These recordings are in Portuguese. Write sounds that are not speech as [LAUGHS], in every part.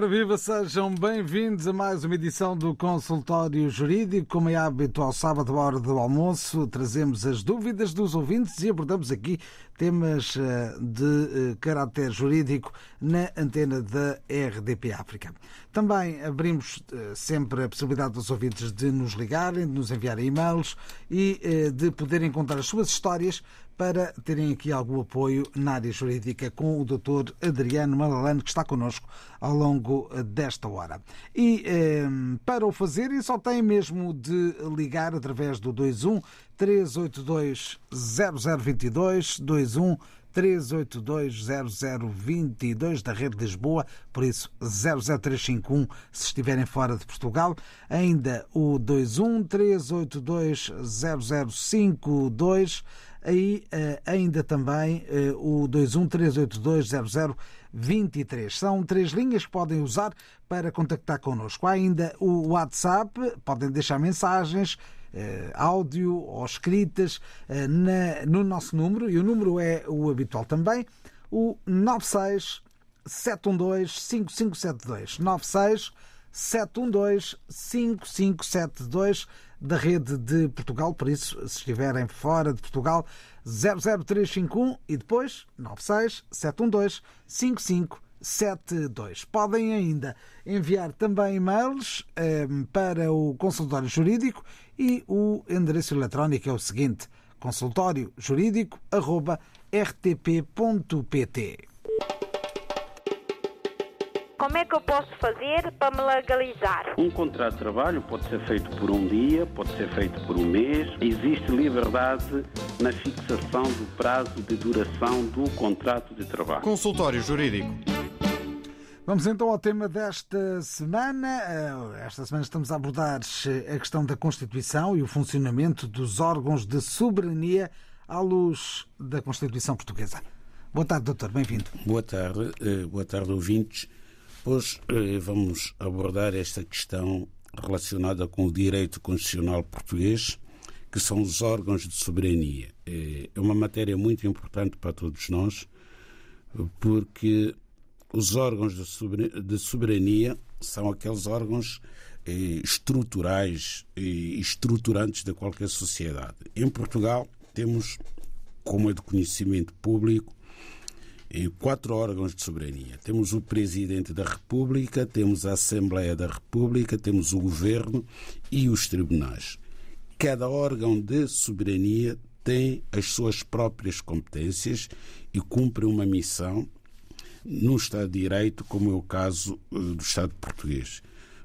Ora viva, sejam bem-vindos a mais uma edição do Consultório Jurídico. Como é hábito, ao sábado, à hora do almoço, trazemos as dúvidas dos ouvintes e abordamos aqui temas eh, de eh, caráter jurídico na antena da RDP África. Também abrimos eh, sempre a possibilidade dos ouvintes de nos ligarem, de nos enviarem e-mails e de poderem contar as suas histórias para terem aqui algum apoio na área jurídica com o Dr. Adriano Malalane, que está connosco ao longo desta hora. E eh, para o fazer, só tem mesmo de ligar através do 21 382 0022 21 382 0022 da Rede de Lisboa, por isso 00351 se estiverem fora de Portugal. Ainda o 21 382 0052 aí ainda também o 213820023. São três linhas que podem usar para contactar connosco. Há ainda o WhatsApp, podem deixar mensagens, áudio ou escritas no nosso número, e o número é o habitual também, o 96 712 5572. 96 712 5572 da rede de Portugal. Por isso, se estiverem fora de Portugal, 00351 e depois 96 712 5572. Podem ainda enviar também e-mails eh, para o consultório jurídico e o endereço eletrónico é o seguinte: consultóriojurídico.rtp.pt. Como é que eu posso fazer para me legalizar? Um contrato de trabalho pode ser feito por um dia, pode ser feito por um mês. Existe liberdade na fixação do prazo de duração do contrato de trabalho. Consultório Jurídico. Vamos então ao tema desta semana. Esta semana estamos a abordar a questão da Constituição e o funcionamento dos órgãos de soberania à luz da Constituição Portuguesa. Boa tarde, doutor. Bem-vindo. Boa tarde. Eh, boa tarde, ouvintes. Hoje eh, vamos abordar esta questão relacionada com o direito constitucional português, que são os órgãos de soberania. Eh, é uma matéria muito importante para todos nós, porque os órgãos de soberania são aqueles órgãos eh, estruturais e estruturantes de qualquer sociedade. Em Portugal, temos, como é de conhecimento público, quatro órgãos de soberania. Temos o Presidente da República, temos a Assembleia da República, temos o Governo e os tribunais. Cada órgão de soberania tem as suas próprias competências e cumpre uma missão no Estado de Direito, como é o caso eh, do Estado português.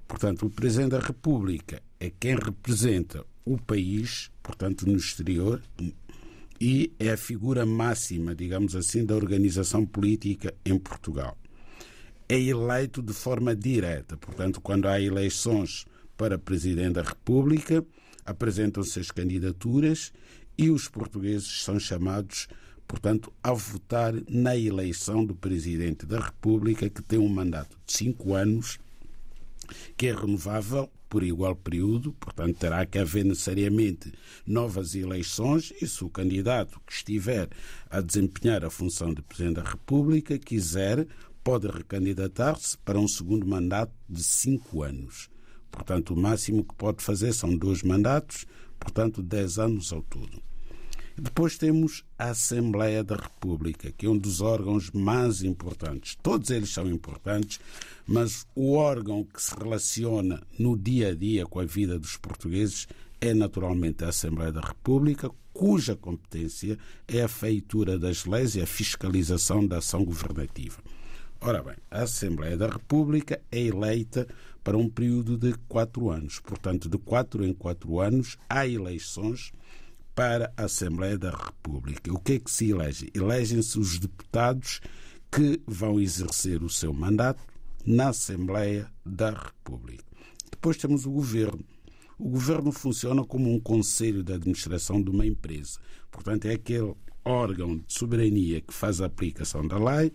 Portanto, o Presidente da República é quem representa o país, portanto, no exterior, e é a figura máxima, digamos assim, da organização política em Portugal. É eleito de forma direta, portanto, quando há eleições para Presidente da República, apresentam-se as candidaturas e os portugueses são chamados, portanto, a votar na eleição do Presidente da República, que tem um mandato de cinco anos, que é renovável por igual período, portanto, terá que haver necessariamente novas eleições e se o candidato que estiver a desempenhar a função de Presidente da República quiser, pode recandidatar-se para um segundo mandato de cinco anos. Portanto, o máximo que pode fazer são dois mandatos, portanto, dez anos ao todo. Depois temos a Assembleia da República, que é um dos órgãos mais importantes. Todos eles são importantes, mas o órgão que se relaciona no dia a dia com a vida dos portugueses é naturalmente a Assembleia da República, cuja competência é a feitura das leis e a fiscalização da ação governativa. Ora bem, a Assembleia da República é eleita para um período de quatro anos. Portanto, de quatro em quatro anos há eleições para a Assembleia da República. O que é que se elege? Elegem-se os deputados que vão exercer o seu mandato na Assembleia da República. Depois temos o governo. O governo funciona como um conselho de administração de uma empresa. Portanto, é aquele órgão de soberania que faz a aplicação da lei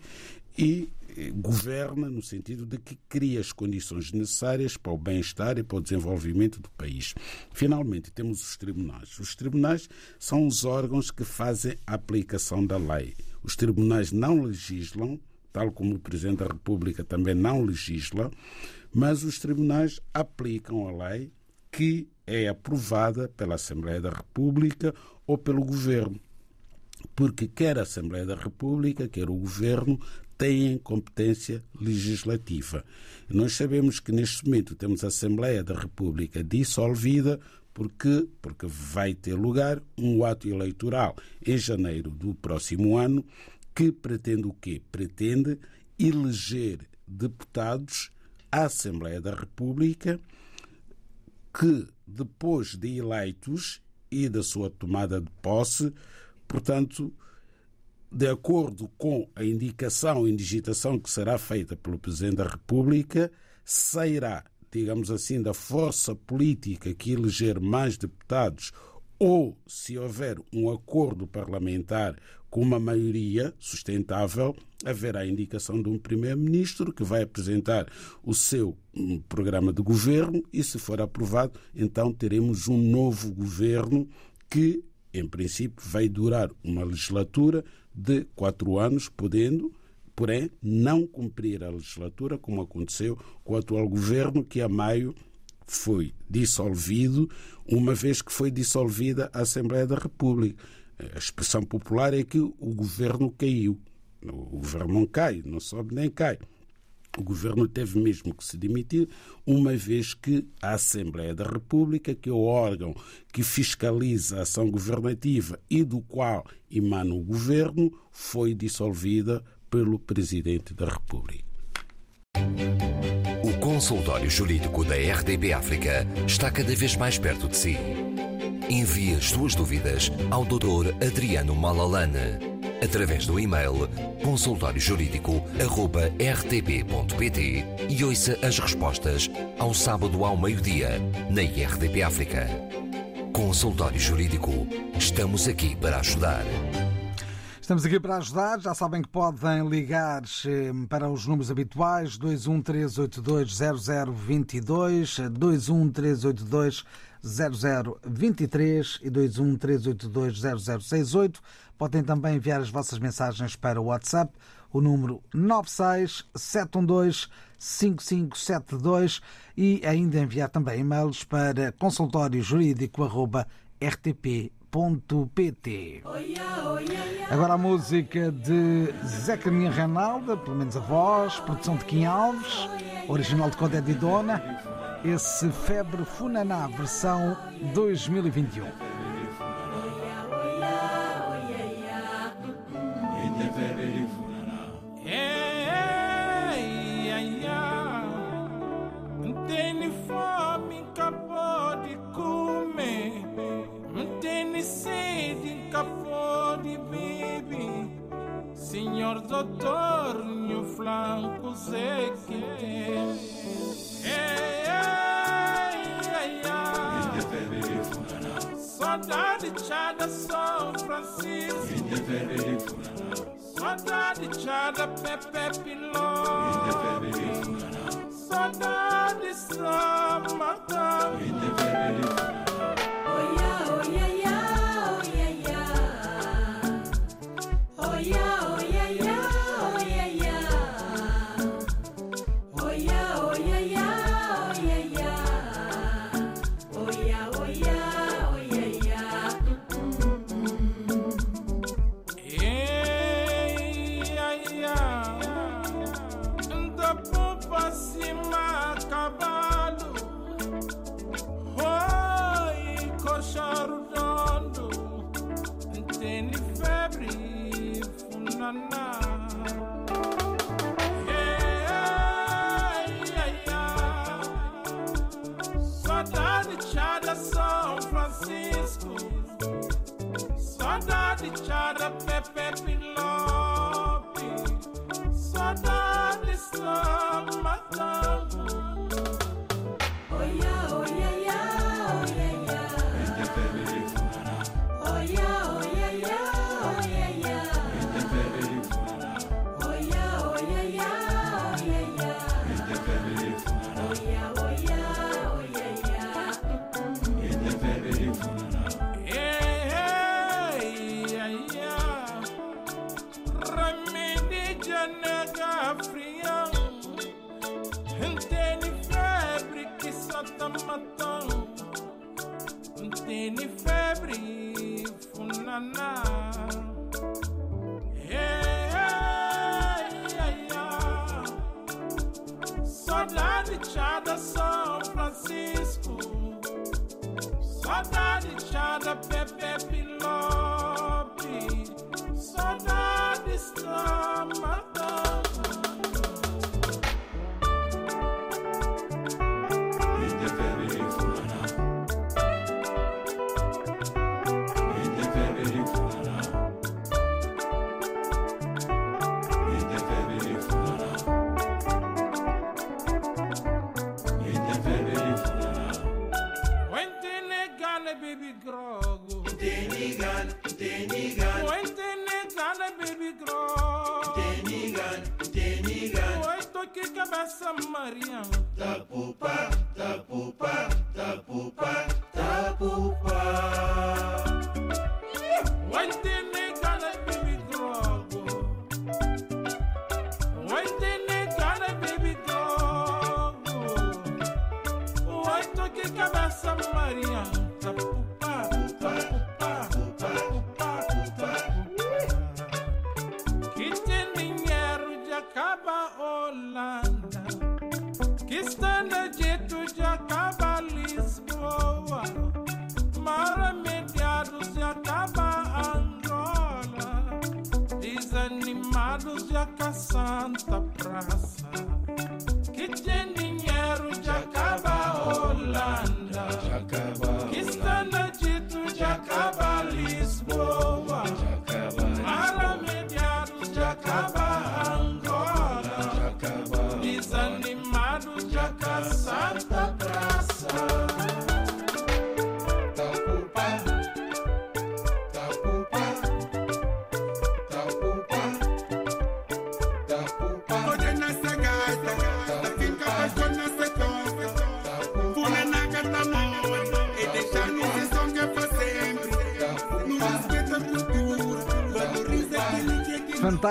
e governa no sentido de que cria as condições necessárias para o bem-estar e para o desenvolvimento do país. Finalmente, temos os tribunais. Os tribunais são os órgãos que fazem a aplicação da lei. Os tribunais não legislam, tal como o Presidente da República também não legisla, mas os tribunais aplicam a lei que é aprovada pela Assembleia da República ou pelo Governo porque quer a Assembleia da República, quer o Governo, têm competência legislativa. Nós sabemos que neste momento temos a Assembleia da República dissolvida porque, porque vai ter lugar um ato eleitoral em janeiro do próximo ano que pretende o quê? Pretende eleger deputados à Assembleia da República que, depois de eleitos e da sua tomada de posse, portanto, de acordo com a indicação e digitação que será feita pelo Presidente da República, sairá, digamos assim, da força política que eleger mais deputados ou se houver um acordo parlamentar com uma maioria sustentável, haverá a indicação de um primeiro-ministro que vai apresentar o seu hum, programa de governo e, se for aprovado, então teremos um novo governo que, em princípio, vai durar uma legislatura de quatro anos, podendo, porém, não cumprir a legislatura, como aconteceu com o atual governo, que a maio foi dissolvido, uma vez que foi dissolvida a Assembleia da República. A expressão popular é que o governo caiu. O governo não cai, não sobe nem cai. O governo teve mesmo que se demitir, uma vez que a Assembleia da República, que é o órgão que fiscaliza a ação governativa e do qual emana o governo, foi dissolvida pelo Presidente da República. O consultório jurídico da RDB África está cada vez mais perto de si. Envie as suas dúvidas ao Dr. Adriano Malalane através do e-mail consultóriojurídico.rtp.pt e ouça as respostas ao sábado ao meio-dia na RDP África. Consultório Jurídico. Estamos aqui para ajudar. Estamos aqui para ajudar. Já sabem que podem ligar eh, para os números habituais 213820022, 213820023 e 213820068. Podem também enviar as vossas mensagens para o WhatsApp, o número 967125572 e ainda enviar também e-mails para consultóriojurídico.rtp.pt. Agora a música de Zeca Minha Reinalda, pelo menos a voz, produção de Kim Alves, original de Codé de Dona, esse Febre Funaná, versão 2021. Senhor doutor, meu flanco sei que chada São Francisco. Chada Pepe Piloto. Saudade São Matão. baby grog Holanda. Que está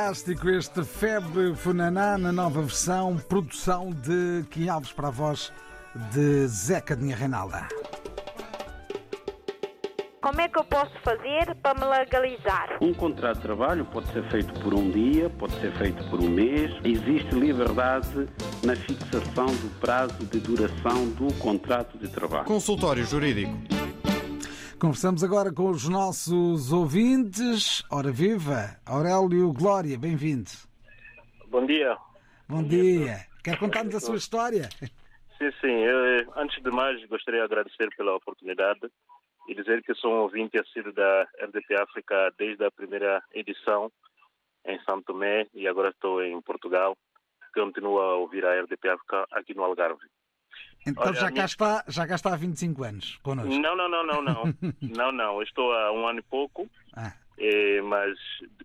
Fantástico este Febre Funaná na nova versão, produção de Kim Alves para a voz de Zeca Dinha Reinalda. Como é que eu posso fazer para me legalizar? Um contrato de trabalho pode ser feito por um dia, pode ser feito por um mês. Existe liberdade na fixação do prazo de duração do contrato de trabalho. Consultório Jurídico. Conversamos agora com os nossos ouvintes. Ora viva, Aurélio Glória, bem-vindo. Bom dia. Bom dia. Quer contar-nos a sua história? Sim, sim. Eu, antes de mais, gostaria de agradecer pela oportunidade e dizer que sou um ouvinte assíduo da RDP África desde a primeira edição em São Tomé e agora estou em Portugal. Continuo a ouvir a RDP África aqui no Algarve. Então Olha, já, cá está, já cá está há 25 anos connosco. Não, não, não, não, não. [LAUGHS] não, não. Estou há um ano e pouco, Ah, eh, mas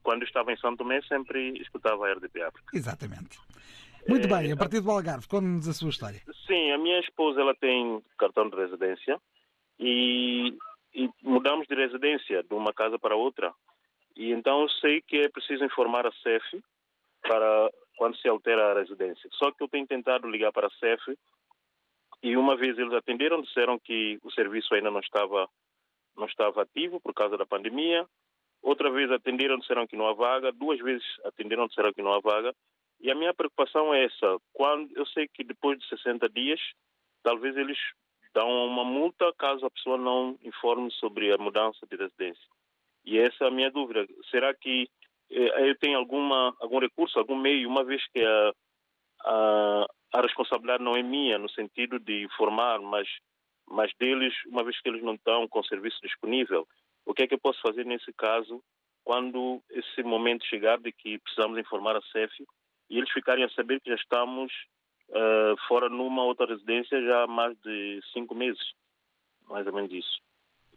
quando estava em São Tomé sempre escutava a RDP África. exatamente. Muito É, bem, a partir do Algarve, conte-nos a sua história. Sim, a minha esposa ela tem cartão de residência e, e mudamos de residência de uma casa para outra. E então eu sei que é preciso informar a CEF para quando se altera a residência. Só que eu tenho tentado ligar para a CEF e uma vez eles atenderam, disseram que o serviço ainda não estava não estava ativo por causa da pandemia. Outra vez atenderam, disseram que não há vaga. Duas vezes atenderam, disseram que não há vaga. E a minha preocupação é essa. Quando eu sei que depois de 60 dias, talvez eles dão uma multa caso a pessoa não informe sobre a mudança de residência. E essa é a minha dúvida. Será que eh, eu tenho alguma algum recurso, algum meio, uma vez que a, a, a responsabilidade não é minha no sentido de informar, mas mas deles, uma vez que eles não estão com o serviço disponível, o que é que eu posso fazer nesse caso quando esse momento chegar de que precisamos informar a CEF e eles ficarem a saber que já estamos eh, fora numa outra residência já há mais de cinco meses, mais ou menos isso.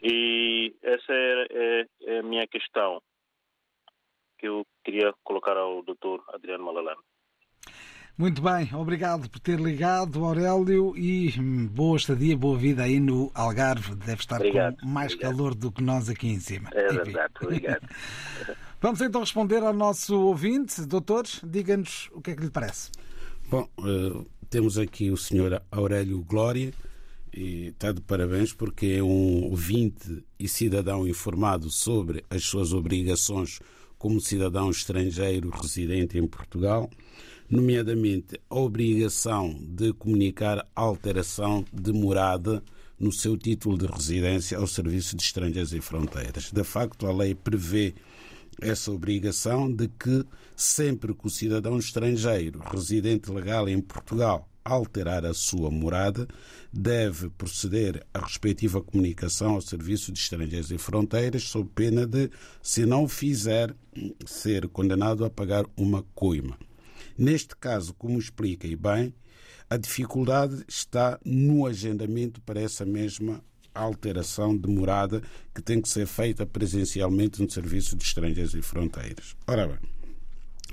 E essa é, é- é a minha questão que eu queria colocar ao Dr. Adriano Malalano. Muito bem, obrigado por ter ligado, Aurélio, e hum, boa estadia, boa vida aí no Algarve. Deve estar Obrigado, com mais obrigado. calor do que nós aqui em cima. É Enfim. verdade, obrigado. [LAUGHS] Vamos então responder ao nosso ouvinte. Doutores, diga-nos o que é que lhe parece. Bom, eh, temos aqui o senhor Aurélio Glória e está de parabéns porque é um ouvinte e cidadão informado sobre as suas obrigações como cidadão estrangeiro residente em Portugal, nomeadamente a obrigação de comunicar alteração de morada no seu título de residência ao Serviço de Estrangeiros e Fronteiras. De facto, a lei prevê essa obrigação de que sempre que o cidadão estrangeiro residente legal em Portugal alterar a sua morada, deve proceder à respectiva comunicação ao Serviço de Estrangeiros e Fronteiras, sob pena de, se não o fizer, ser condenado a pagar uma coima. Neste caso, como explica e bem, a dificuldade está no agendamento para essa mesma alteração de morada que tem que ser feita presencialmente no Serviço de Estrangeiros e Fronteiras. Ora bem,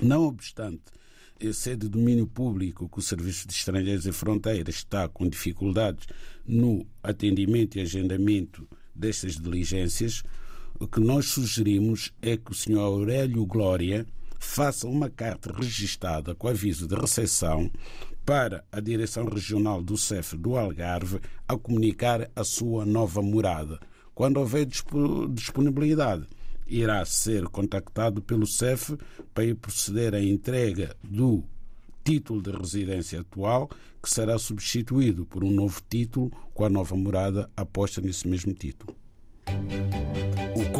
não obstante ser de domínio público que o Serviço de Estrangeiros e Fronteiras está com dificuldades no atendimento e agendamento destas diligências, o que nós sugerimos é que o Sr. Aurélio Glória faça uma carta registada com aviso de recepção para a Direção Regional do CEF do Algarve a comunicar a sua nova morada. Quando houver disponibilidade, irá ser contactado pelo CEF para proceder à entrega do título de residência atual, que será substituído por um novo título com a nova morada aposta nesse mesmo título.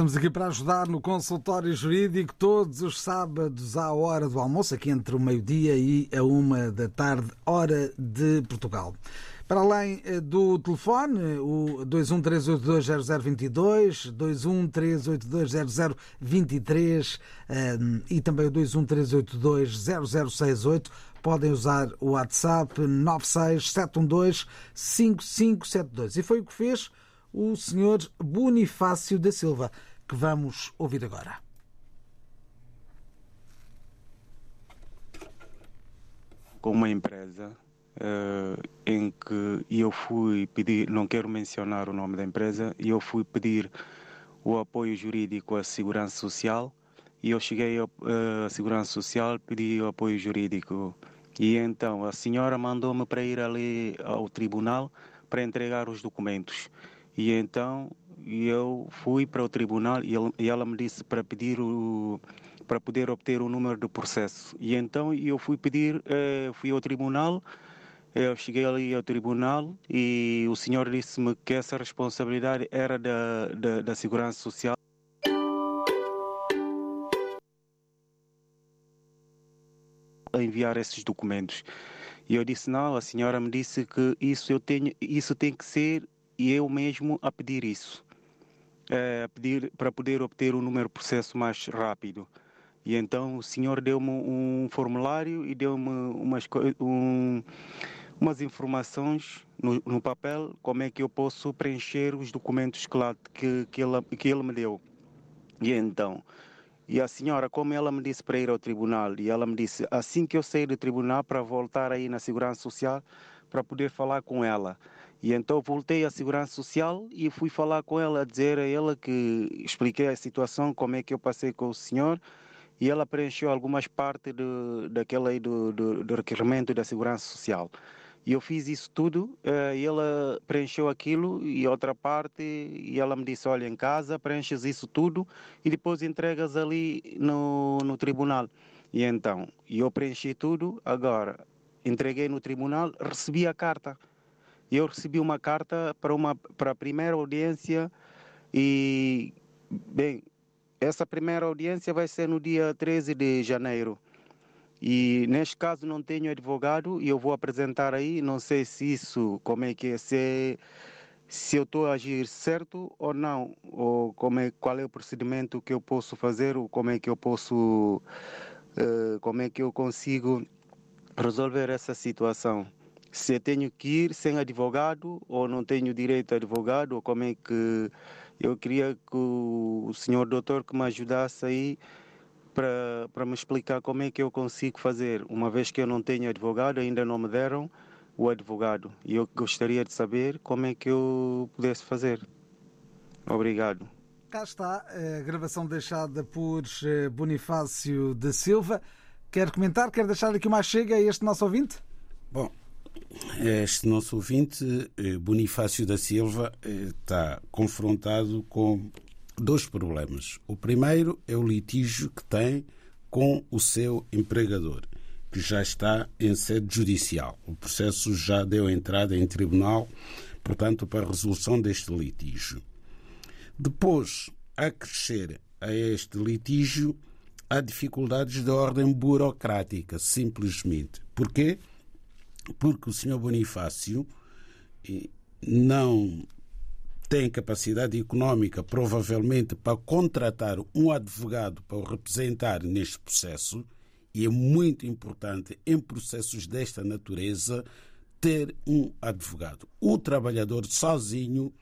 Estamos aqui para ajudar no consultório jurídico todos os sábados à hora do almoço, aqui entre o meio-dia e a uma da tarde, hora de Portugal. Para além eh, do telefone, o 213820022, 213820023 um, e também o 213820068, podem usar o WhatsApp 967125572. E foi o que fez o senhor Bonifácio da Silva, que vamos ouvir agora. Com uma empresa uh, em que eu fui pedir, não quero mencionar o nome da empresa, e eu fui pedir o apoio jurídico à Segurança Social e eu cheguei à uh, Segurança Social, pedi o apoio jurídico e então a senhora mandou-me para ir ali ao tribunal para entregar os documentos. E então eu fui para o tribunal e, ele, e ela me disse para pedir o para poder obter o número do processo. E então eu fui pedir, eh, fui ao tribunal, eu cheguei ali ao tribunal e o senhor disse-me que essa responsabilidade era da, da, da Segurança Social. A enviar esses documentos. E eu disse: não, a senhora me disse que isso, eu tenho, isso tem que ser e eu mesmo a pedir isso. É, pedir para poder obter o número de processo mais rápido. E então o senhor deu-me um formulário e deu-me umas, um, umas informações no, no, papel como é que eu posso preencher os documentos que, lá, que, que, ele, que ele me deu. E então, e a senhora, como ela me disse para ir ao tribunal, e ela me disse assim que eu sair do tribunal para voltar aí na Segurança Social para poder falar com ela. E então voltei à Segurança Social e fui falar com ela, dizer a ela que expliquei a situação, como é que eu passei com o senhor, e ela preencheu algumas partes do, daquele aí do, do, do requerimento da Segurança Social. E eu fiz isso tudo, uh, e ela preencheu aquilo e outra parte, e ela me disse, olha, em casa preenches isso tudo e depois entregas ali no, no tribunal. E então, eu preenchi tudo, agora entreguei no tribunal, recebi a carta eu recebi uma carta para, uma, para a primeira audiência e, bem, essa primeira audiência vai ser no dia 13 de janeiro. E neste caso não tenho advogado e eu vou apresentar aí, não sei se isso, como é que é, se, se eu estou a agir certo ou não, ou como é, qual é o procedimento que eu posso fazer, ou como é que eu posso, uh, como é que eu consigo resolver essa situação se tenho que ir sem advogado ou não tenho direito a advogado ou como é que eu queria que o senhor doutor que me ajudasse aí para, para me explicar como é que eu consigo fazer, uma vez que eu não tenho advogado, ainda não me deram o advogado. E eu gostaria de saber como é que eu pudesse fazer. Obrigado. Cá está a gravação deixada por eh, Bonifácio da Silva. Quer comentar? Quer deixar aqui uma chega a este nosso ouvinte? Este nosso ouvinte, eh, Bonifácio da Silva, eh, está confrontado com dois problemas. O primeiro é o litígio que tem com o seu empregador, que já está em sede judicial. O processo já deu entrada em tribunal, portanto, para a resolução deste litígio. Depois, a crescer a este litígio, há dificuldades de ordem burocrática, simplesmente. Porquê? Porque o senhor Bonifácio não tem capacidade econômica, provavelmente, para contratar um advogado para o representar neste processo, e é muito importante, em processos desta natureza, ter um advogado. O trabalhador sozinho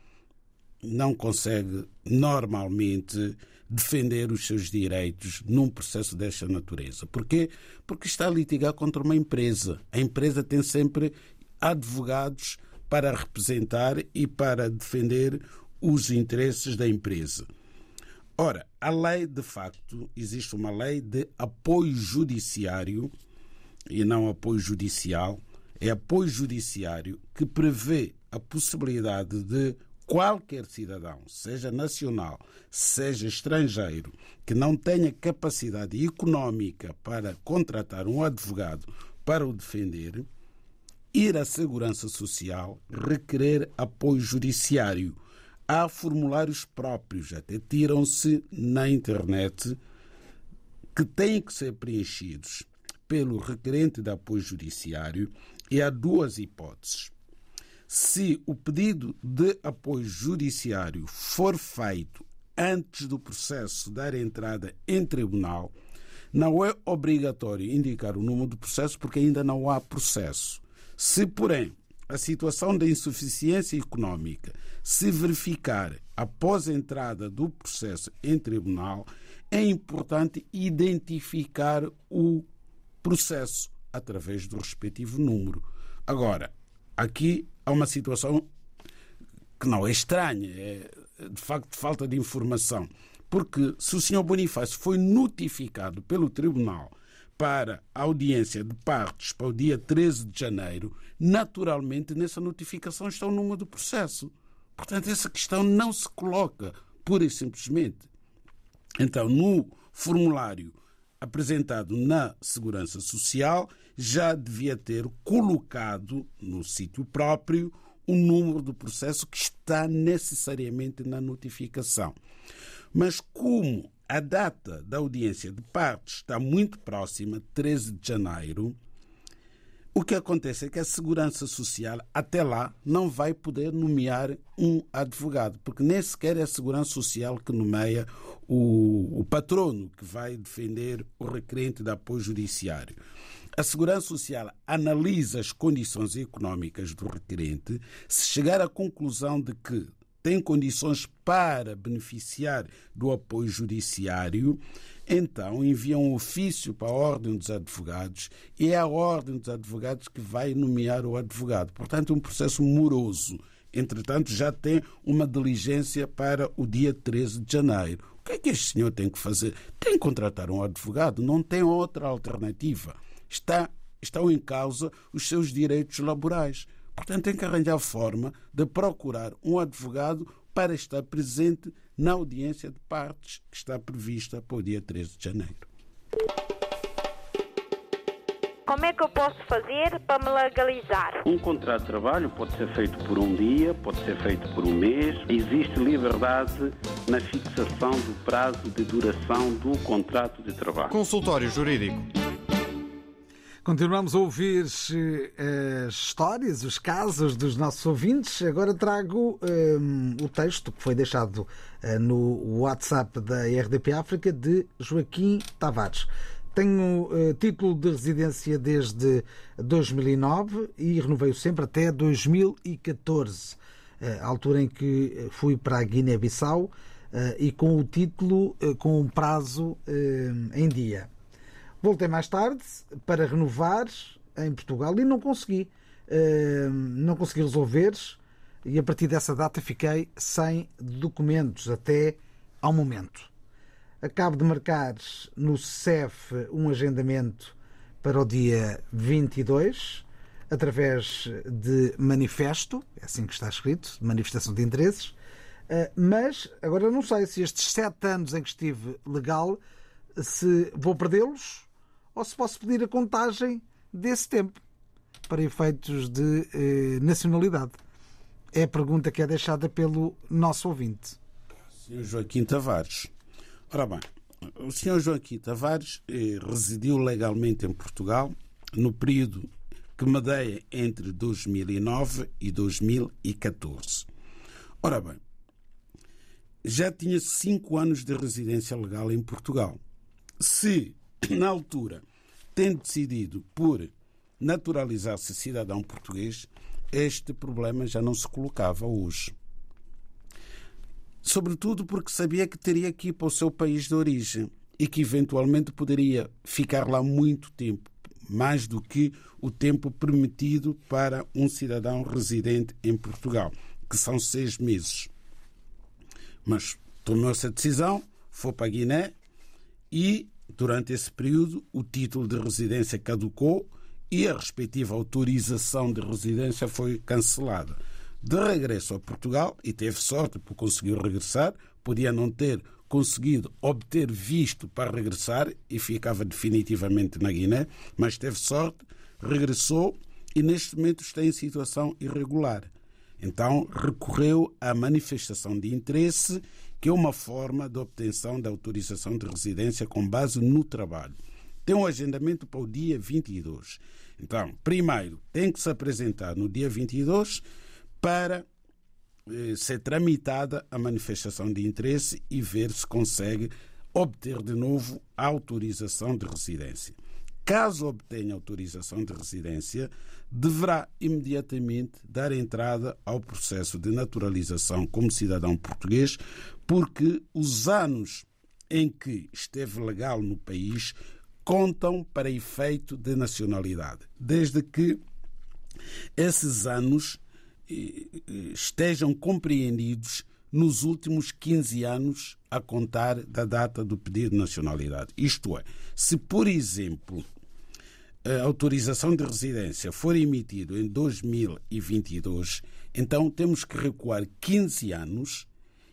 não consegue normalmente defender os seus direitos num processo desta natureza. Porquê? Porque está a litigar contra uma empresa. A empresa tem sempre advogados para representar e para defender os interesses da empresa. Ora, a lei, de facto, existe uma lei de apoio judiciário e não apoio judicial, é apoio judiciário que prevê a possibilidade de qualquer cidadão, seja nacional, seja estrangeiro, que não tenha capacidade económica para contratar um advogado para o defender, ir à Segurança Social requerer apoio judiciário. Há formulários próprios, até tiram-se na internet, que têm que ser preenchidos pelo requerente de apoio judiciário e há duas hipóteses. Se o pedido de apoio judiciário for feito antes do processo dar entrada em tribunal, não é obrigatório indicar o número do processo porque ainda não há processo. Se, porém, a situação da insuficiência económica se verificar após a entrada do processo em tribunal, é importante identificar o processo através do respectivo número. Agora, aqui há uma situação que não é estranha, é de facto falta de informação. Porque se o Sr. Bonifácio foi notificado pelo Tribunal para a audiência de partes para o dia 13 de janeiro, naturalmente nessa notificação está o número do processo. Portanto, essa questão não se coloca pura e simplesmente. Então, no formulário apresentado na Segurança Social, já devia ter colocado no sítio próprio o número do processo que está necessariamente na notificação. Mas como a data da audiência de partes está muito próxima, 13 de janeiro, o que acontece é que a Segurança Social, até lá, não vai poder nomear um advogado, porque nem sequer é a Segurança Social que nomeia o, o patrono que vai defender o requerente de apoio judiciário. A Segurança Social analisa as condições económicas do requerente, se chegar à conclusão de que tem condições para beneficiar do apoio judiciário, então envia um ofício para a Ordem dos Advogados e é a Ordem dos Advogados que vai nomear o advogado. Portanto, é um processo moroso. Entretanto, já tem uma diligência para o dia 13 de janeiro. O que é que este senhor tem que fazer? Tem que contratar um advogado, não tem outra alternativa. Está, estão em causa os seus direitos laborais. Portanto, tem que arranjar forma de procurar um advogado para estar presente na audiência de partes que está prevista para o dia 13 de janeiro. Como é que eu posso fazer para me legalizar? Um contrato de trabalho pode ser feito por um dia, pode ser feito por um mês. Existe liberdade na fixação do prazo de duração do contrato de trabalho. Consultório Jurídico. Continuamos a ouvir uh, as histórias, os casos dos nossos ouvintes. Agora trago um, o texto que foi deixado uh, no WhatsApp da RDP África de Joaquim Tavares. Tenho uh, título de residência desde 2009 e renovei-o sempre até 2014, a altura em que fui para a Guiné-Bissau e com o título com um prazo em dia. Voltei mais tarde para renovar em Portugal e não consegui. Uh, não consegui resolver e a partir dessa data fiquei sem documentos até ao momento. Acabo de marcar no CEF um agendamento para o dia 22 através de manifesto, é assim que está escrito, de manifestação de interesses, uh, mas agora não sei se estes sete anos em que estive legal se vou perdê-los ou se posso pedir a contagem desse tempo para efeitos de eh, nacionalidade? É a pergunta que é deixada pelo nosso ouvinte. Sr. Joaquim Tavares. Ora bem, o Sr. Joaquim Tavares eh, residiu legalmente em Portugal no período que medeia entre 2009 e 2014. Ora bem, já tinha cinco anos de residência legal em Portugal. Se, na altura, tem decidido por naturalizar-se cidadão português, este problema já não se colocava hoje. Sobretudo porque sabia que teria que ir para o seu país de origem e que eventualmente poderia ficar lá muito tempo, mais do que o tempo permitido para um cidadão residente em Portugal, que são seis meses. Mas tomou essa decisão, foi para a Guiné e, durante esse período, o título de residência caducou e a respectiva autorização de residência foi cancelada. De regresso a Portugal, e teve sorte por conseguir regressar, podia não ter conseguido obter visto para regressar e ficava definitivamente na Guiné, mas teve sorte, regressou e neste momento está em situação irregular. Então recorreu à manifestação de interesse, que é uma forma de obtenção da autorização de residência com base no trabalho. Tem um agendamento para o dia 22. Então, primeiro, tem que se apresentar no dia 22 para eh, ser tramitada a manifestação de interesse e ver se consegue obter de novo a autorização de residência. Caso obtenha autorização de residência, deverá imediatamente dar entrada ao processo de naturalização como cidadão português, porque os anos em que esteve legal no país contam para efeito de nacionalidade, desde que esses anos estejam compreendidos nos últimos 15 anos a contar da data do pedido de nacionalidade. Isto é, se, por exemplo, a autorização de residência for emitida em 2022, então temos que recuar 15 anos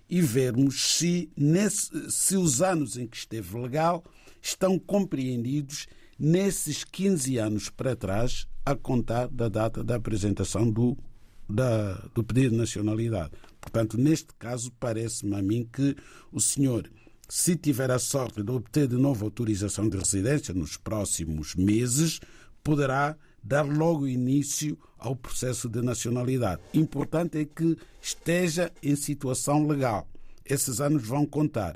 e vermos se, nesse, se os anos em que esteve legal estão compreendidos nesses 15 anos para trás a contar da data da apresentação do da, do pedido de nacionalidade. Portanto, neste caso, parece-me a mim que o senhor, se tiver a sorte de obter de novo autorização de residência nos próximos meses, poderá dar logo início ao processo de nacionalidade. Importante é que esteja em situação legal. Esses anos vão contar.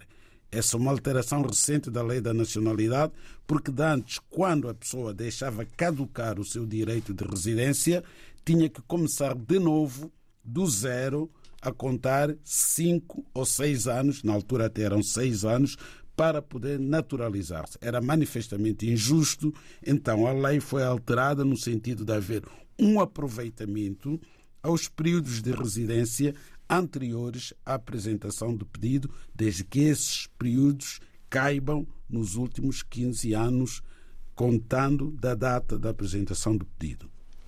Essa é uma alteração recente da lei da nacionalidade, porque de antes, quando a pessoa deixava caducar o seu direito de residência, tinha que começar de novo, do zero, a contar cinco ou seis anos, na altura até eram seis anos, para poder naturalizar-se. Era manifestamente injusto, então a lei foi alterada no sentido de haver um aproveitamento aos períodos de residência anteriores à apresentação do pedido, desde que esses períodos caibam nos últimos 15 anos, contando da data da apresentação do pedido.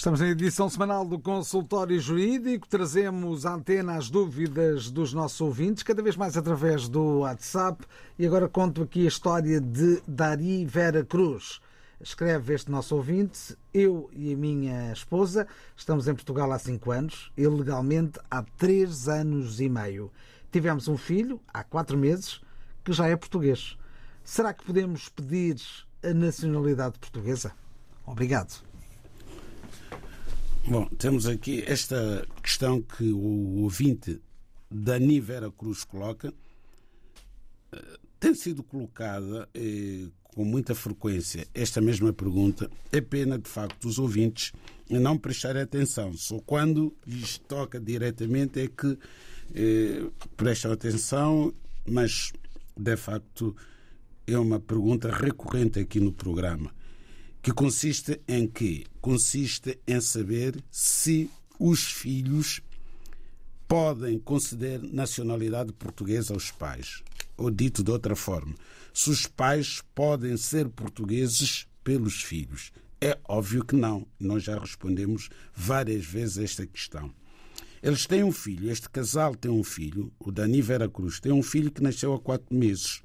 Estamos na edição semanal do Consultório Jurídico. Trazemos à antena as dúvidas dos nossos ouvintes, cada vez mais através do WhatsApp. E agora conto aqui a história de Dari Vera Cruz. Escreve este nosso ouvinte: Eu e a minha esposa estamos em Portugal há cinco anos, ilegalmente há três anos e meio. Tivemos um filho há quatro meses que já é português. Será que podemos pedir a nacionalidade portuguesa? Obrigado. Bom, temos aqui esta questão que o ouvinte Dani Vera Cruz coloca. Eh, tem sido colocada eh, com muita frequência esta mesma pergunta. É pena, de facto, os ouvintes não prestarem atenção. Só quando lhes toca diretamente é que eh, prestam atenção, mas, de facto, é uma pergunta recorrente aqui no programa que consiste em que consiste em saber se os filhos podem conceder nacionalidade portuguesa aos pais. Ou dito de outra forma, se os pais podem ser portugueses pelos filhos. É óbvio que não. Nós já respondemos várias vezes esta questão. Eles têm um filho, este casal tem um filho, o Dani Vera Cruz tem um filho que nasceu há quatro meses.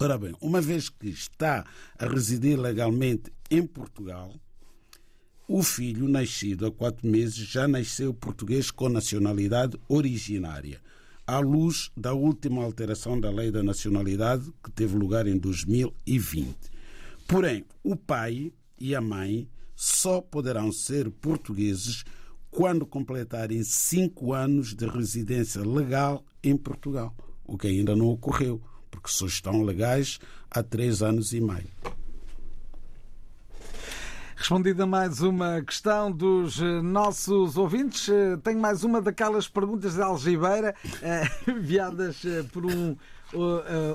Ora bem, uma vez que está a residir legalmente em Portugal, o filho nascido há quatro meses já nasceu português com nacionalidade originária, à luz da última alteração da lei da nacionalidade que teve lugar em 2020. Porém, o pai e a mãe só poderão ser portugueses quando completarem cinco anos de residência legal em Portugal, o que ainda não ocorreu, porque só estão legais há três anos e meio. Respondida mais uma questão dos eh, nossos ouvintes, eh, tenho mais uma daquelas perguntas de algibeira eh, [LAUGHS] enviadas por um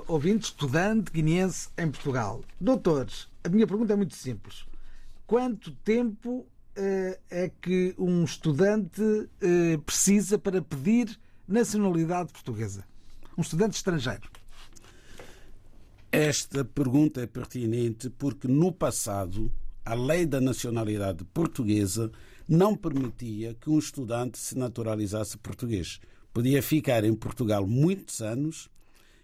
ouvinte, estudante guineense em Portugal. Doutores, a minha pergunta é muito simples. Quanto tempo é que um estudante precisa para pedir nacionalidade portuguesa? Um estudante estrangeiro. Esta pergunta é pertinente porque no passado a lei da nacionalidade portuguesa não permitia que um estudante se naturalizasse português. Podia ficar em Portugal muitos anos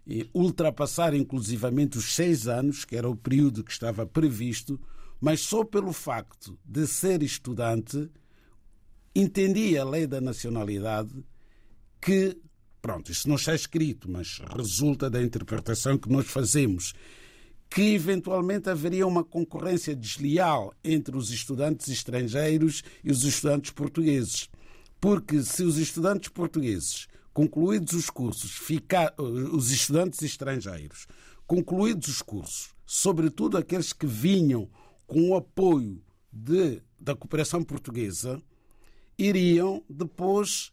e ultrapassar inclusivamente os seis anos, que era o período que estava previsto, mas só pelo facto de ser estudante entendia a lei da nacionalidade que, pronto, isso não está escrito, mas resulta da interpretação que nós fazemos, que eventualmente haveria uma concorrência desleal entre os estudantes estrangeiros e os estudantes portugueses. Porque se os estudantes portugueses, concluídos os cursos, ficar, os estudantes estrangeiros, concluídos os cursos, sobretudo aqueles que vinham com o apoio de, da cooperação portuguesa, iriam depois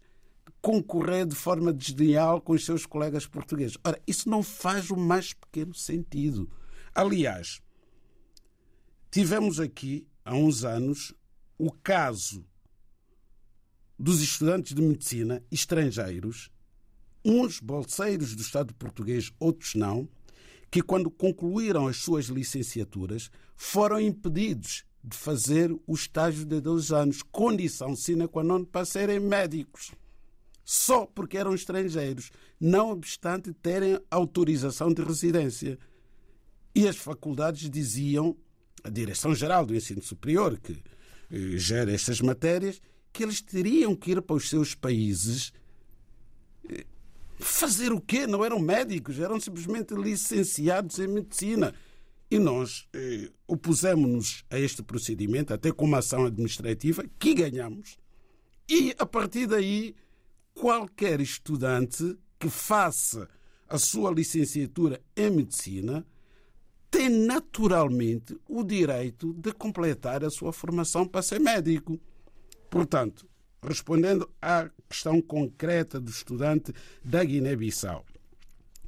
concorrer de forma desleal com os seus colegas portugueses. Ora, isso não faz o mais pequeno sentido. Aliás, tivemos aqui, há uns anos, o caso dos estudantes de medicina estrangeiros, uns bolseiros do Estado português, outros não, que, quando concluíram as suas licenciaturas, foram impedidos de fazer o estágio de dois anos, condição sine qua non para serem médicos. Só porque eram estrangeiros, não obstante terem autorização de residência. E as faculdades diziam, a Direção-Geral do Ensino Superior, que eh, gera estas matérias, que eles teriam que ir para os seus países eh, fazer o quê? Não eram médicos, eram simplesmente licenciados em medicina. E nós eh, opusemos-nos a este procedimento, até com uma ação administrativa, que ganhamos. E, a partir daí, qualquer estudante que faça a sua licenciatura em medicina tem naturalmente o direito de completar a sua formação para ser médico. Portanto, respondendo à questão concreta do estudante da Guiné-Bissau,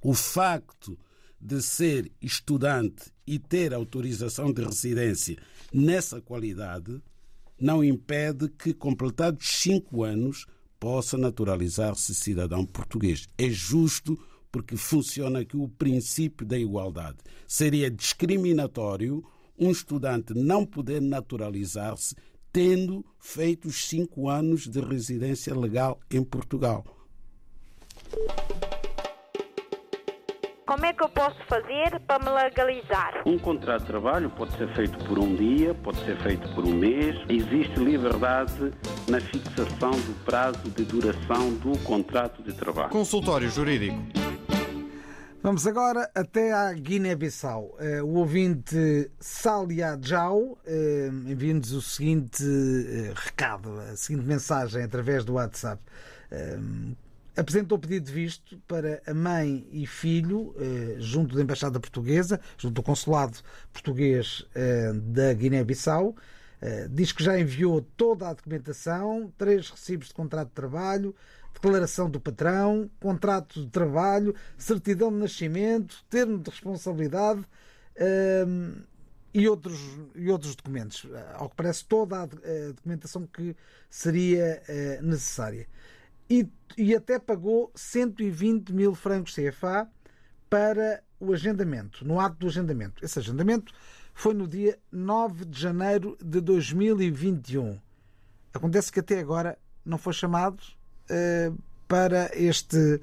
o facto de ser estudante e ter autorização de residência nessa qualidade não impede que, completados cinco anos, possa naturalizar-se cidadão português. É justo porque funciona aqui o princípio da igualdade. Seria discriminatório um estudante não poder naturalizar-se tendo feito os cinco anos de residência legal em Portugal. Como é que eu posso fazer para me legalizar? Um contrato de trabalho pode ser feito por um dia, pode ser feito por um mês. Existe liberdade na fixação do prazo de duração do contrato de trabalho. Consultório Jurídico. Vamos agora até à Guiné-Bissau. Eh, o ouvinte Salia Jau eh, envia-nos o seguinte eh, recado, a seguinte mensagem através do WhatsApp. Apresentou pedido de visto para a mãe e filho junto da Embaixada Portuguesa, junto do Consulado Português da Guiné-Bissau. Diz que já enviou toda a documentação, três recibos de contrato de trabalho, declaração do patrão, contrato de trabalho, certidão de nascimento, termo de responsabilidade hum, e, outros, e outros documentos. Ao que parece, toda a documentação que seria uh, necessária. E, e até pagou 120 mil francos CFA para o agendamento, no ato do agendamento. Esse agendamento foi no dia 9 de janeiro de 2021. Acontece que até agora não foi chamado para este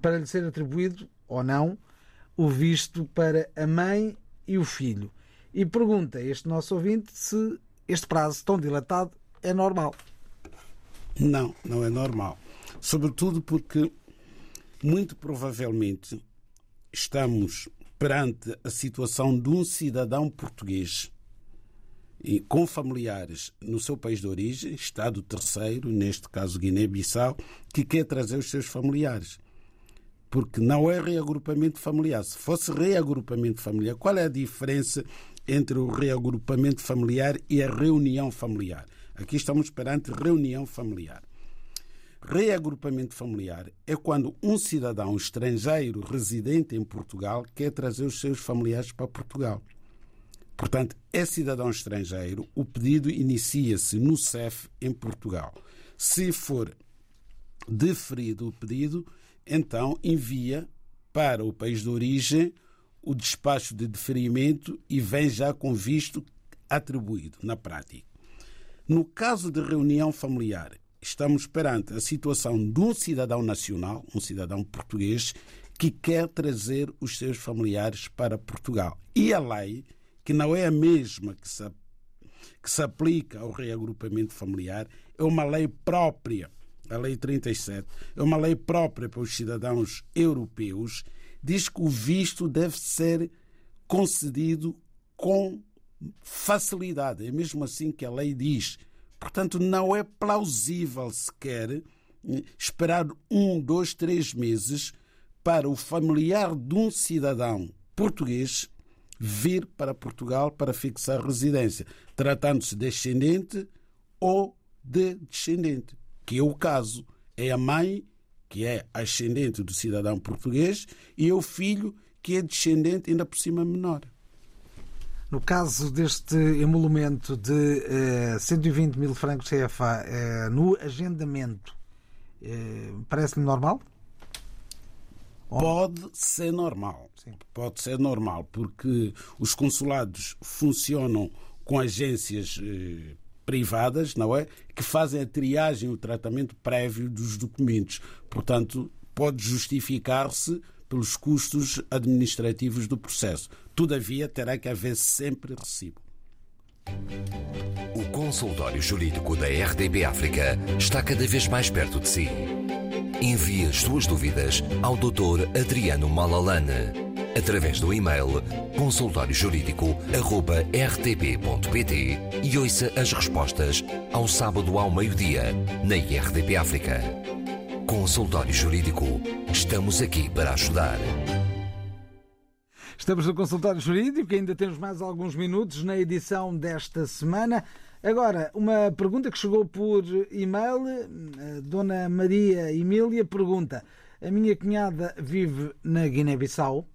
para lhe ser atribuído ou não o visto para a mãe e o filho. E pergunta este nosso ouvinte se este prazo tão dilatado é normal. Não, não é normal. Sobretudo porque, muito provavelmente, estamos perante a situação de um cidadão português com familiares no seu país de origem, Estado terceiro, neste caso Guiné-Bissau, que quer trazer os seus familiares. Porque não é reagrupamento familiar. Se fosse reagrupamento familiar, qual é a diferença entre o reagrupamento familiar e a reunião familiar? Aqui estamos perante reunião familiar. Reagrupamento familiar é quando um cidadão estrangeiro residente em Portugal quer trazer os seus familiares para Portugal. Portanto, é cidadão estrangeiro, o pedido inicia-se no CEF em Portugal. Se for deferido o pedido, então envia para o país de origem o despacho de deferimento e vem já com visto atribuído na prática. No caso de reunião familiar, estamos perante a situação de um cidadão nacional, um cidadão português, que quer trazer os seus familiares para Portugal. E a lei que não é a mesma que se, que se aplica ao reagrupamento familiar, é uma lei própria, a Lei 37, é uma lei própria para os cidadãos europeus, diz que o visto deve ser concedido com facilidade. É mesmo assim que a lei diz. Portanto, não é plausível sequer eh, esperar um, dois, três meses para o familiar de um cidadão português vir para Portugal para fixar residência, tratando-se de descendente ou de descendente, que é o caso. É a mãe, que é ascendente do cidadão português, e é o filho, que é descendente, ainda por cima menor. No caso deste emolumento de eh, 120 mil francos CFA eh, no agendamento, eh, parece-lhe normal? Pode ser normal. Sim. Pode ser normal, porque os consulados funcionam com agências eh, privadas, não é? Que fazem a triagem, o tratamento prévio dos documentos. Portanto, pode justificar-se pelos custos administrativos do processo. Todavia, terá que haver sempre recibo. O consultório jurídico da RDB África está cada vez mais perto de si. Envie as suas dúvidas ao Dr. Adriano Malalane através do e-mail consultóriojurídico.rtp.pt e ouça as respostas ao sábado ao meio-dia na IRDP África. Consultório Jurídico. Estamos aqui para ajudar. Estamos no consultório jurídico, ainda temos mais alguns minutos na edição desta semana. Agora, uma pergunta que chegou por e-mail. A Dona Maria Emília pergunta: A minha cunhada vive na Guiné-Bissau,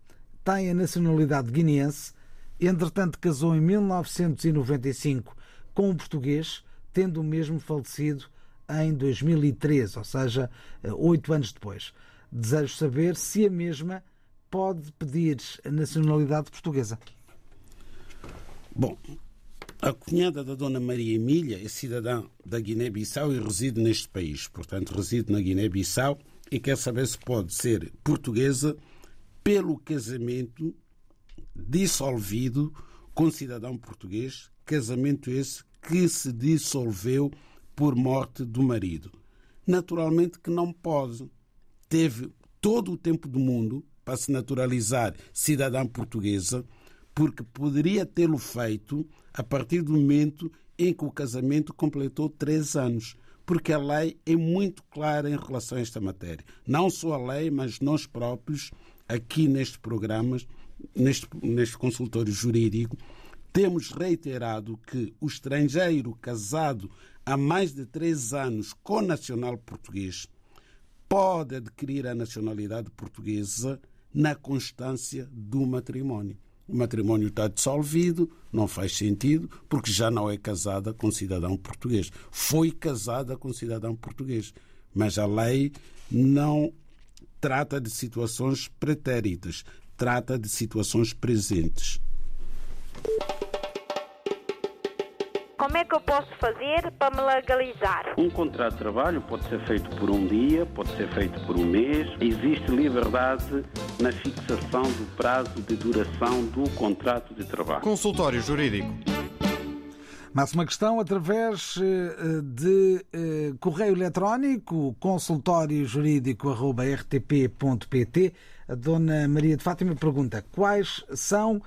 tem a nacionalidade guineense, entretanto casou em 1995 com um português, tendo o mesmo falecido em 2013, ou seja, oito anos depois. Desejo saber se a mesma pode pedir a nacionalidade portuguesa. Bom, a cunhada da Dona Maria Emília é cidadã da Guiné-Bissau e reside neste país. Portanto, reside na Guiné-Bissau e quer saber se pode ser portuguesa pelo casamento dissolvido com cidadão português, casamento esse que se dissolveu por morte do marido. Naturalmente que não pode. Teve todo o tempo do mundo para se naturalizar cidadã portuguesa, porque poderia tê-lo feito a partir do momento em que o casamento completou três anos. Porque a lei é muito clara em relação a esta matéria. Não só a lei, mas nós próprios, aqui neste programa, neste, neste consultório jurídico, temos reiterado que o estrangeiro casado há mais de três anos com nacional português pode adquirir a nacionalidade portuguesa na constância do matrimónio. O matrimónio está dissolvido, não faz sentido, porque já não é casada com cidadão português. Foi casada com cidadão português. Mas a lei não trata de situações pretéritas, trata de situações presentes. Como é que eu posso fazer para me legalizar? Um contrato de trabalho pode ser feito por um dia, pode ser feito por um mês. Existe liberdade na fixação do prazo de duração do contrato de trabalho. Consultório Jurídico. Mais uma questão através eh, de eh, correio eletrónico consultóriojurídico.rtp.pt. A dona Maria de Fátima pergunta quais são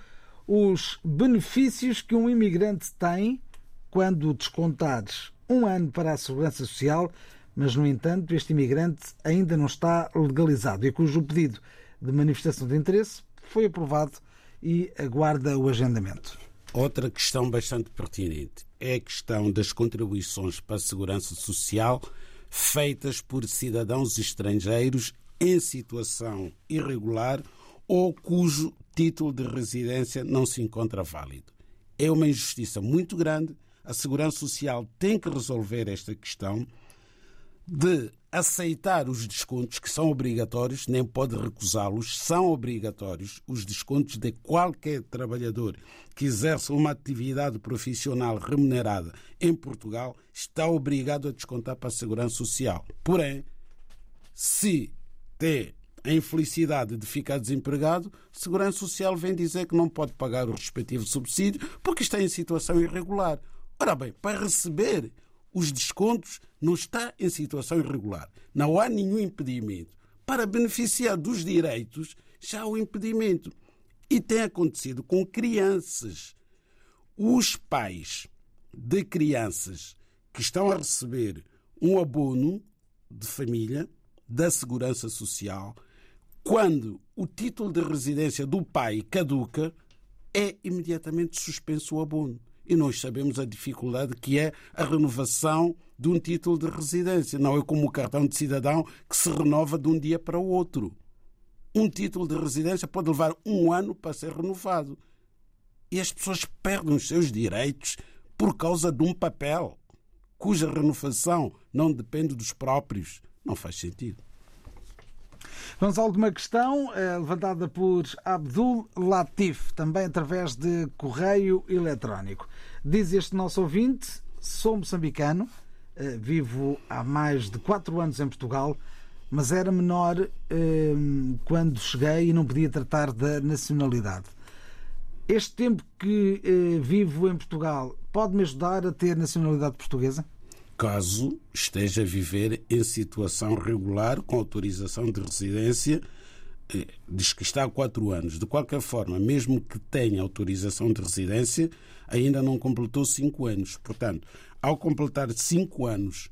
os benefícios que um imigrante tem quando descontares um ano para a Segurança Social, mas, no entanto, este imigrante ainda não está legalizado e cujo pedido de manifestação de interesse foi aprovado e aguarda o agendamento. Outra questão bastante pertinente é a questão das contribuições para a segurança social feitas por cidadãos estrangeiros em situação irregular ou cujo título de residência não se encontra válido. É uma injustiça muito grande. A Segurança Social tem que resolver esta questão de aceitar os descontos que são obrigatórios, nem pode recusá-los, são obrigatórios os descontos de qualquer trabalhador que exerça uma atividade profissional remunerada em Portugal, está obrigado a descontar para a Segurança Social. Porém, se tem a infelicidade de ficar desempregado, a Segurança Social vem dizer que não pode pagar o respectivo subsídio porque está em situação irregular. Ora bem, para receber os descontos, não está em situação irregular. Não há nenhum impedimento. Para beneficiar dos direitos, já há o impedimento. E tem acontecido com crianças. Os pais de crianças que estão a receber um abono de família da Segurança Social, quando o título de residência do pai caduca, é imediatamente suspenso o abono e nós sabemos a dificuldade que é a renovação de um título de residência. Não é como o cartão de cidadão que se renova de um dia para o outro. Um título de residência pode levar um ano para ser renovado. E as pessoas perdem os seus direitos por causa de um papel cuja renovação não depende dos próprios. Não faz sentido. Vamos à última questão, eh, levantada por Abdul Latif, também através de correio eletrónico. Diz este nosso ouvinte: sou moçambicano, eh, vivo há mais de quatro anos em Portugal, mas era menor eh, quando cheguei e não podia tratar da nacionalidade. Este tempo que vivo em Portugal pode-me ajudar a ter nacionalidade portuguesa? Caso esteja a viver em situação regular, com autorização de residência, eh, diz que está há quatro anos. De qualquer forma, mesmo que tenha autorização de residência, ainda não completou cinco anos. Portanto, ao completar cinco anos,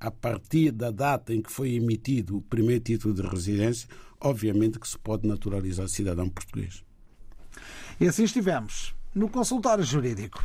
a partir da data em que foi emitido o primeiro título de residência, obviamente que se pode naturalizar cidadão português. E assim estivemos no consultório jurídico.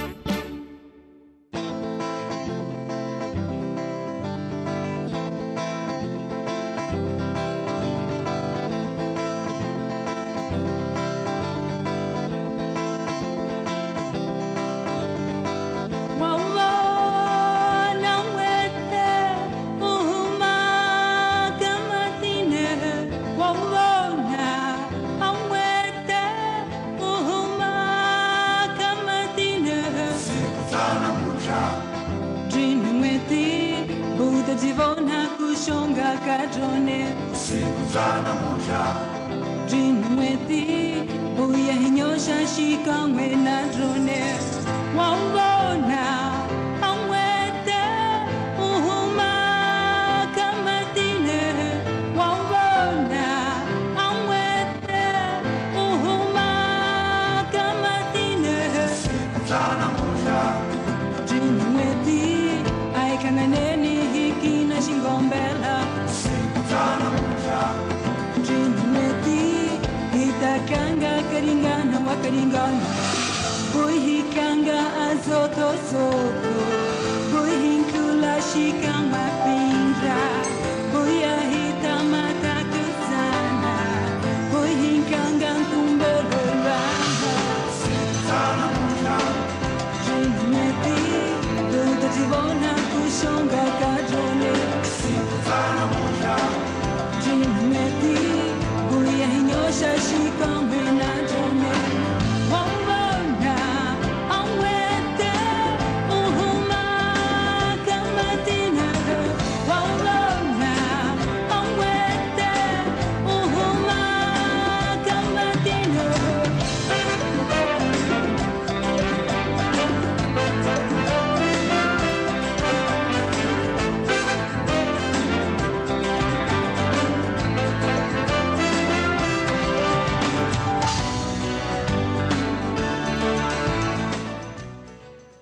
shashikangwe nadrone wawona kulingana Buihikanga azoto soko Buihinkulashika mapinga Buiahita matatu sana Buihinkanga ntumbolo lwanga muna Jinimeti Dundo jivona kushonga kajole. Muna shikanga